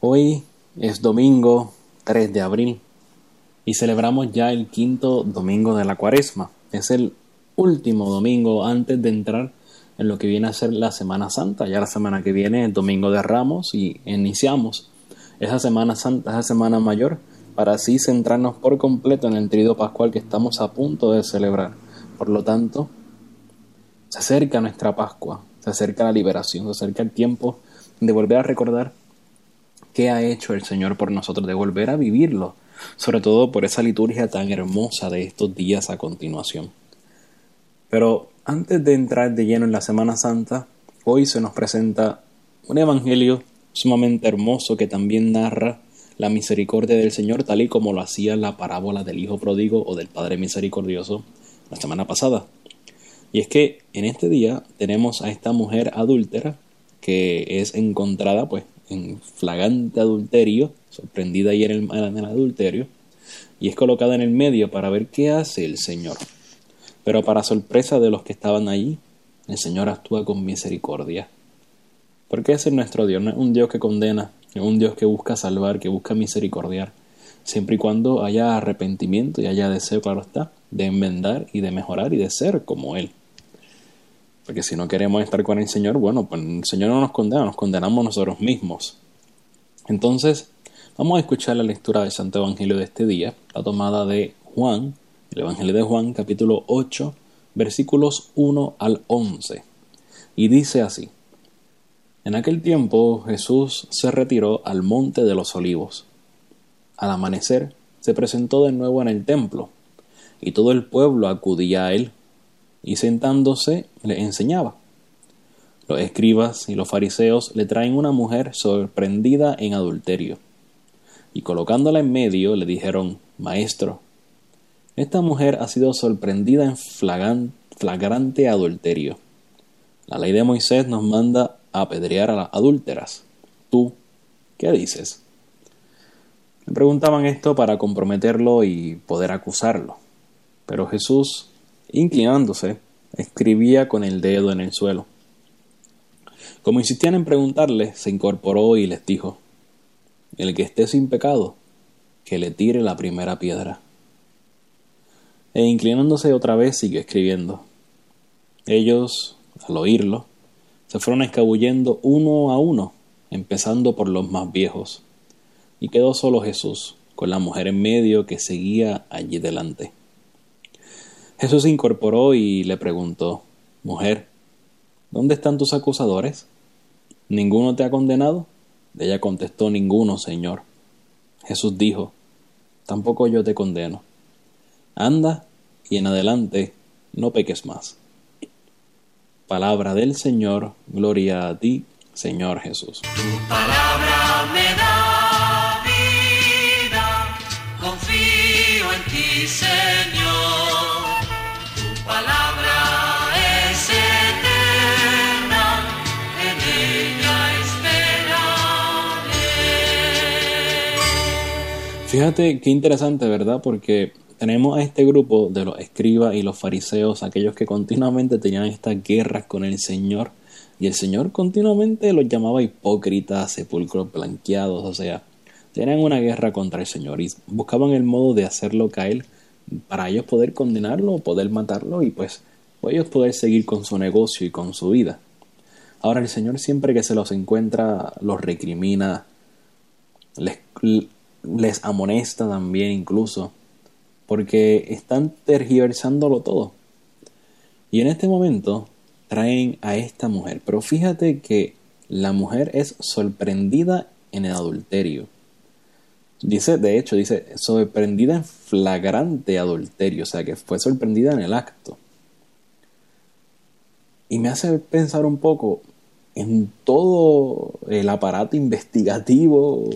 Hoy es domingo 3 de abril y celebramos ya el quinto domingo de la cuaresma. Es el último domingo antes de entrar en lo que viene a ser la Semana Santa. Ya la semana que viene es Domingo de Ramos y iniciamos esa Semana Santa, esa Semana Mayor, para así centrarnos por completo en el trido pascual que estamos a punto de celebrar. Por lo tanto, se acerca nuestra Pascua, se acerca la liberación, se acerca el tiempo de volver a recordar qué ha hecho el Señor por nosotros, de volver a vivirlo, sobre todo por esa liturgia tan hermosa de estos días a continuación. Pero antes de entrar de lleno en la Semana Santa, hoy se nos presenta un evangelio sumamente hermoso que también narra la misericordia del Señor tal y como lo hacía la parábola del Hijo Pródigo o del Padre Misericordioso la semana pasada. Y es que en este día tenemos a esta mujer adúltera que es encontrada pues en flagrante adulterio, sorprendida ayer en el, adulterio, y es colocada en el medio para ver qué hace el Señor. Pero para sorpresa de los que estaban allí, el Señor actúa con misericordia. Porque ese es nuestro Dios, no es un Dios que condena, es un Dios que busca salvar, que busca misericordiar, siempre y cuando haya arrepentimiento y haya deseo, claro está, de enmendar y de mejorar y de ser como Él. Porque si no queremos estar con el Señor, bueno, pues el Señor no nos condena, nos condenamos nosotros mismos. Entonces, vamos a escuchar la lectura del Santo Evangelio de este día, la tomada de Juan, el Evangelio de Juan, capítulo 8, versículos 1 al 11. Y dice así, En aquel tiempo Jesús se retiró al monte de los olivos. Al amanecer, se presentó de nuevo en el templo, y todo el pueblo acudía a él y sentándose le enseñaba. Los escribas y los fariseos le traen una mujer sorprendida en adulterio, y colocándola en medio le dijeron, Maestro, esta mujer ha sido sorprendida en flagrante adulterio. La ley de Moisés nos manda a apedrear a las adúlteras. ¿Tú qué dices? Le preguntaban esto para comprometerlo y poder acusarlo. Pero Jesús Inclinándose, escribía con el dedo en el suelo. Como insistían en preguntarle, se incorporó y les dijo, El que esté sin pecado, que le tire la primera piedra. E inclinándose otra vez siguió escribiendo. Ellos, al oírlo, se fueron escabullendo uno a uno, empezando por los más viejos, y quedó solo Jesús, con la mujer en medio que seguía allí delante. Jesús se incorporó y le preguntó, Mujer, ¿dónde están tus acusadores? ¿Ninguno te ha condenado? Ella contestó, Ninguno, Señor. Jesús dijo, Tampoco yo te condeno. Anda y en adelante no peques más. Palabra del Señor, gloria a ti, Señor Jesús. Tu palabra me da vida, confío en ti, Señor. Fíjate qué interesante, ¿verdad? Porque tenemos a este grupo de los escribas y los fariseos, aquellos que continuamente tenían estas guerras con el Señor, y el Señor continuamente los llamaba hipócritas, sepulcros blanqueados, o sea, tenían una guerra contra el Señor y buscaban el modo de hacerlo caer para ellos poder condenarlo, poder matarlo y pues ellos poder seguir con su negocio y con su vida. Ahora el Señor siempre que se los encuentra los recrimina, les les amonesta también incluso, porque están tergiversándolo todo. Y en este momento traen a esta mujer, pero fíjate que la mujer es sorprendida en el adulterio. Dice, de hecho, dice, sorprendida en flagrante adulterio, o sea, que fue sorprendida en el acto. Y me hace pensar un poco en todo el aparato investigativo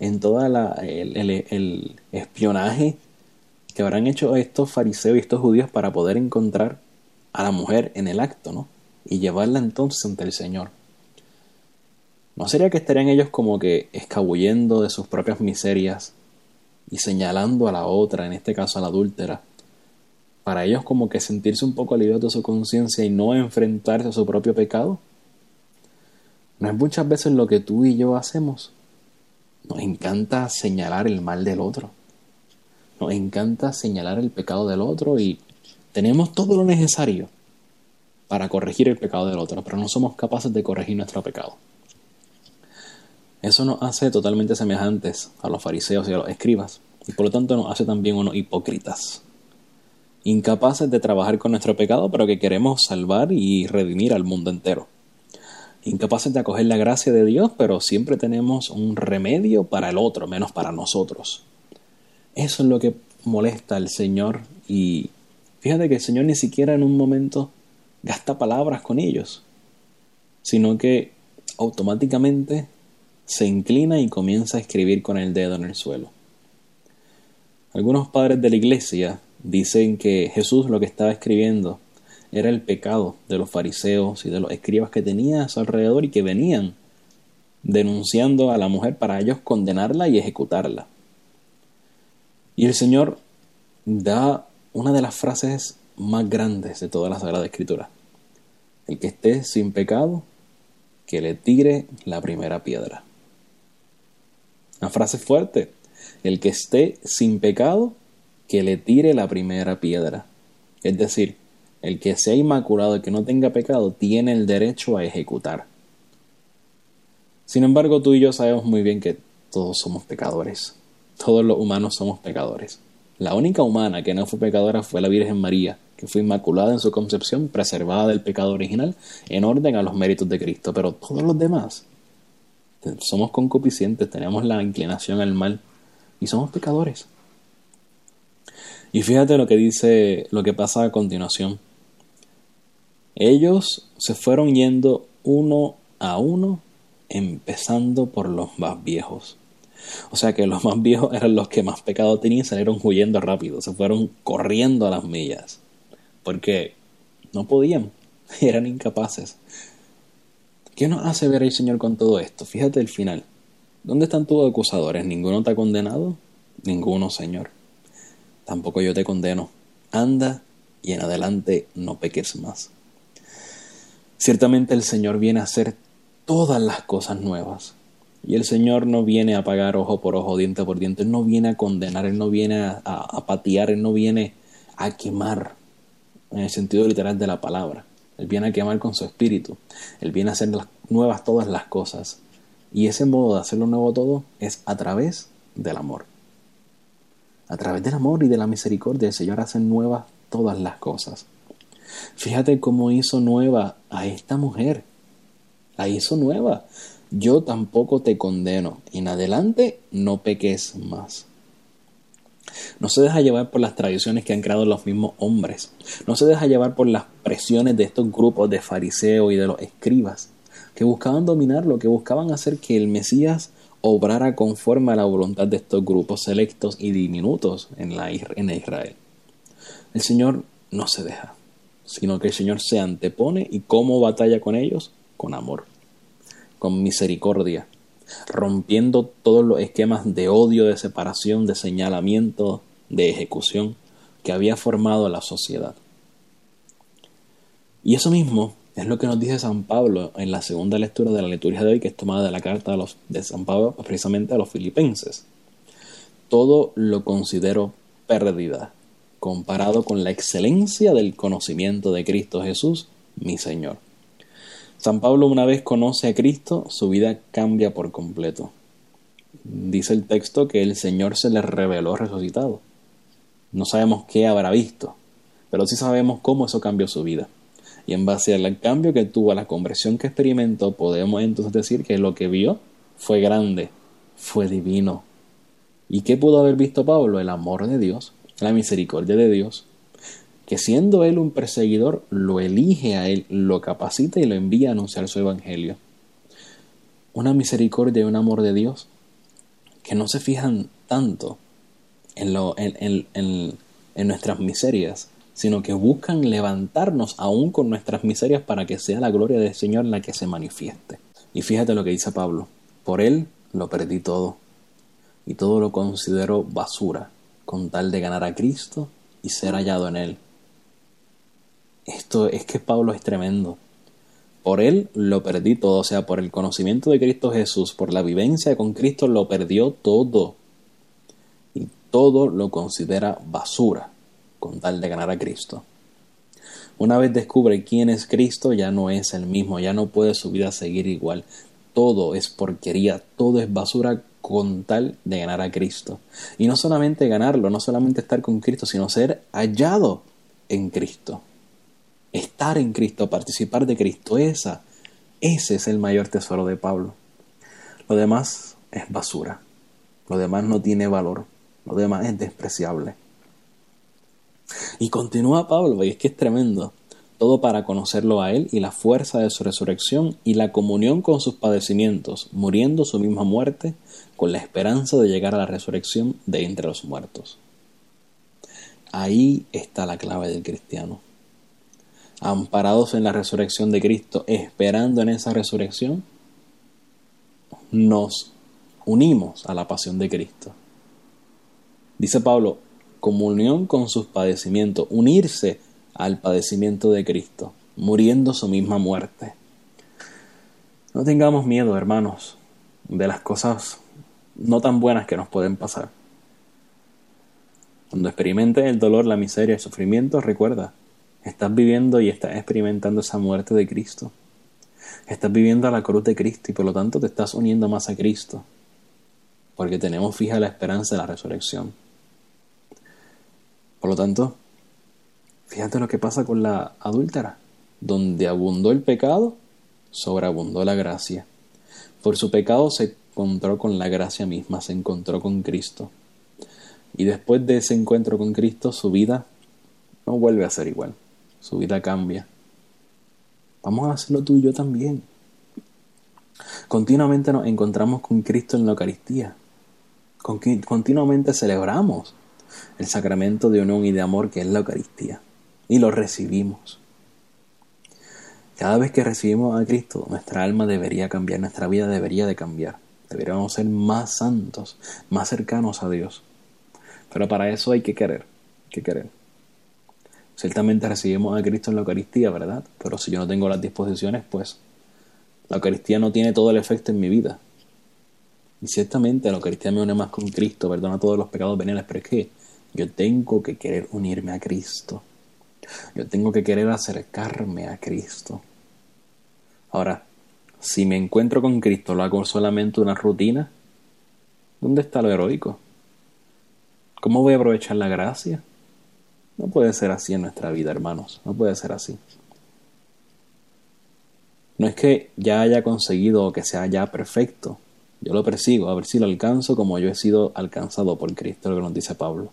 en todo el, el espionaje que habrán hecho estos fariseos y estos judíos para poder encontrar a la mujer en el acto, ¿no? Y llevarla entonces ante el Señor. ¿No sería que estarían ellos como que escabullendo de sus propias miserias y señalando a la otra, en este caso a la adúltera, para ellos como que sentirse un poco aliviados de su conciencia y no enfrentarse a su propio pecado? ¿No es muchas veces lo que tú y yo hacemos? Nos encanta señalar el mal del otro. Nos encanta señalar el pecado del otro y tenemos todo lo necesario para corregir el pecado del otro, pero no somos capaces de corregir nuestro pecado. Eso nos hace totalmente semejantes a los fariseos y a los escribas, y por lo tanto nos hace también unos hipócritas, incapaces de trabajar con nuestro pecado, pero que queremos salvar y redimir al mundo entero. Incapaces de acoger la gracia de Dios, pero siempre tenemos un remedio para el otro, menos para nosotros. Eso es lo que molesta al Señor y fíjate que el Señor ni siquiera en un momento gasta palabras con ellos, sino que automáticamente se inclina y comienza a escribir con el dedo en el suelo. Algunos padres de la iglesia dicen que Jesús lo que estaba escribiendo era el pecado de los fariseos y de los escribas que tenía a su alrededor y que venían denunciando a la mujer para ellos condenarla y ejecutarla. Y el Señor da una de las frases más grandes de toda la Sagrada Escritura. El que esté sin pecado, que le tire la primera piedra. Una frase fuerte. El que esté sin pecado, que le tire la primera piedra. Es decir, el que sea inmaculado, el que no tenga pecado, tiene el derecho a ejecutar. Sin embargo, tú y yo sabemos muy bien que todos somos pecadores. Todos los humanos somos pecadores. La única humana que no fue pecadora fue la Virgen María, que fue inmaculada en su concepción, preservada del pecado original, en orden a los méritos de Cristo. Pero todos los demás somos concupiscentes, tenemos la inclinación al mal y somos pecadores. Y fíjate lo que dice, lo que pasa a continuación. Ellos se fueron yendo uno a uno, empezando por los más viejos. O sea que los más viejos eran los que más pecado tenían y salieron huyendo rápido, se fueron corriendo a las millas. Porque no podían, eran incapaces. ¿Qué nos hace ver el Señor con todo esto? Fíjate el final. ¿Dónde están tus acusadores? ¿Ninguno te ha condenado? Ninguno, Señor. Tampoco yo te condeno. Anda y en adelante no peques más. Ciertamente el Señor viene a hacer todas las cosas nuevas. Y el Señor no viene a pagar ojo por ojo, diente por diente. Él no viene a condenar, Él no viene a, a patear, Él no viene a quemar, en el sentido literal de la palabra. Él viene a quemar con su espíritu. Él viene a hacer nuevas todas las cosas. Y ese modo de hacerlo nuevo todo es a través del amor. A través del amor y de la misericordia el Señor hace nuevas todas las cosas. Fíjate cómo hizo nueva a esta mujer. La hizo nueva. Yo tampoco te condeno. En adelante no peques más. No se deja llevar por las tradiciones que han creado los mismos hombres. No se deja llevar por las presiones de estos grupos de fariseos y de los escribas, que buscaban dominarlo, que buscaban hacer que el Mesías obrara conforme a la voluntad de estos grupos selectos y diminutos en, la, en Israel. El Señor no se deja, sino que el Señor se antepone y cómo batalla con ellos, con amor, con misericordia, rompiendo todos los esquemas de odio, de separación, de señalamiento, de ejecución que había formado la sociedad. Y eso mismo es lo que nos dice San Pablo en la segunda lectura de la liturgia de hoy, que es tomada de la carta de, los, de San Pablo precisamente a los filipenses. Todo lo considero pérdida comparado con la excelencia del conocimiento de Cristo Jesús, mi Señor San Pablo una vez conoce a Cristo, su vida cambia por completo. Dice el texto que el Señor se le reveló resucitado. No sabemos qué habrá visto, pero sí sabemos cómo eso cambió su vida. Y en base al cambio que tuvo, a la conversión que experimentó, podemos entonces decir que lo que vio fue grande, fue divino. ¿Y qué pudo haber visto Pablo? El amor de Dios, la misericordia de Dios, que siendo él un perseguidor, lo elige a él, lo capacita y lo envía a anunciar su evangelio. Una misericordia y un amor de Dios que no se fijan tanto en, lo, en, en, en nuestras miserias, sino que buscan levantarnos aún con nuestras miserias para que sea la gloria del Señor la que se manifieste. Y fíjate lo que dice Pablo, por Él lo perdí todo, y todo lo considero basura, con tal de ganar a Cristo y ser hallado en Él. Esto es que Pablo es tremendo. Por Él lo perdí todo, o sea, por el conocimiento de Cristo Jesús, por la vivencia con Cristo lo perdió todo. Y todo lo considera basura con tal de ganar a Cristo. Una vez descubre quién es Cristo, ya no es el mismo, ya no puede su vida seguir igual. Todo es porquería, todo es basura con tal de ganar a Cristo. Y no solamente ganarlo, no solamente estar con Cristo, sino ser hallado en Cristo. Estar en Cristo, participar de Cristo, esa, ese es el mayor tesoro de Pablo. Lo demás es basura, lo demás no tiene valor, lo demás es despreciable. Y continúa Pablo, y es que es tremendo. Todo para conocerlo a Él y la fuerza de su resurrección y la comunión con sus padecimientos, muriendo su misma muerte, con la esperanza de llegar a la resurrección de entre los muertos. Ahí está la clave del cristiano. Amparados en la resurrección de Cristo, esperando en esa resurrección, nos unimos a la pasión de Cristo. Dice Pablo, comunión con sus padecimientos, unirse al padecimiento de Cristo, muriendo su misma muerte. No tengamos miedo, hermanos, de las cosas no tan buenas que nos pueden pasar. Cuando experimentes el dolor, la miseria, el sufrimiento, recuerda, estás viviendo y estás experimentando esa muerte de Cristo. Estás viviendo a la cruz de Cristo y por lo tanto te estás uniendo más a Cristo, porque tenemos fija la esperanza de la resurrección. Por lo tanto, fíjate lo que pasa con la adúltera. Donde abundó el pecado, sobreabundó la gracia. Por su pecado se encontró con la gracia misma, se encontró con Cristo. Y después de ese encuentro con Cristo, su vida no vuelve a ser igual. Su vida cambia. Vamos a hacerlo tú y yo también. Continuamente nos encontramos con Cristo en la Eucaristía. Continuamente celebramos el sacramento de unión y de amor que es la Eucaristía. Y lo recibimos. Cada vez que recibimos a Cristo, nuestra alma debería cambiar, nuestra vida debería de cambiar. Deberíamos ser más santos, más cercanos a Dios. Pero para eso hay que querer, que querer. Ciertamente recibimos a Cristo en la Eucaristía, ¿verdad? Pero si yo no tengo las disposiciones, pues la Eucaristía no tiene todo el efecto en mi vida. Y ciertamente la Eucaristía me une más con Cristo, perdona todos los pecados veniales, pero es que yo tengo que querer unirme a Cristo. Yo tengo que querer acercarme a Cristo. Ahora, si me encuentro con Cristo, lo hago solamente una rutina, ¿dónde está lo heroico? ¿Cómo voy a aprovechar la gracia? No puede ser así en nuestra vida, hermanos. No puede ser así. No es que ya haya conseguido o que sea ya perfecto. Yo lo persigo, a ver si lo alcanzo como yo he sido alcanzado por Cristo, lo que nos dice Pablo.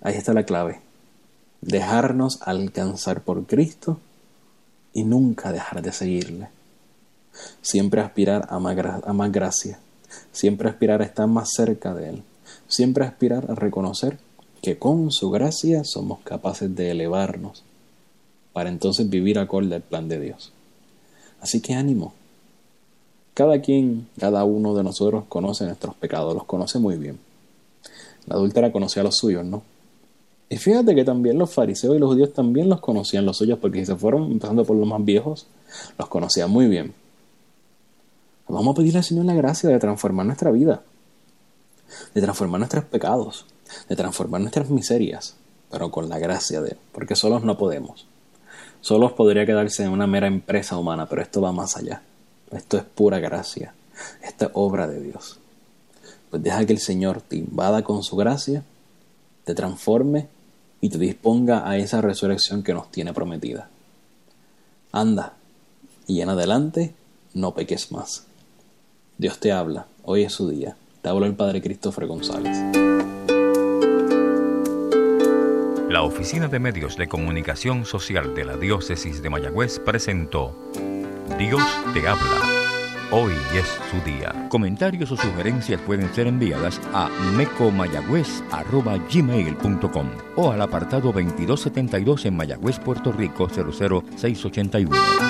Ahí está la clave. Dejarnos alcanzar por Cristo y nunca dejar de seguirle. Siempre aspirar a más, gracia. Siempre aspirar a estar más cerca de Él. Siempre aspirar a reconocer que con su gracia somos capaces de elevarnos para entonces vivir acorde al plan de Dios. Así que ánimo. Cada quien, cada uno de nosotros conoce nuestros pecados, los conoce muy bien. La adúltera conocía los suyos, ¿no? Y fíjate que también los fariseos y los judíos también los conocían los suyos, porque si se fueron empezando por los más viejos, los conocían muy bien. Vamos a pedirle al Señor la gracia de transformar nuestra vida, de transformar nuestros pecados, de transformar nuestras miserias, pero con la gracia de Él, porque solos no podemos. Solos podría quedarse en una mera empresa humana, pero esto va más allá. Esto es pura gracia. Esta es obra de Dios. Pues deja que el Señor te invada con su gracia, te transforme y te disponga a esa resurrección que nos tiene prometida. Anda, y en adelante no peques más. Dios te habla, hoy es su día. Te habla el Padre Christopher González. La Oficina de Medios de Comunicación Social de la Diócesis de Mayagüez presentó Dios te habla Hoy es su día. Comentarios o sugerencias pueden ser enviadas a mecomayagüez.gmail.com o al apartado 2272 en Mayagüez, Puerto Rico 00681.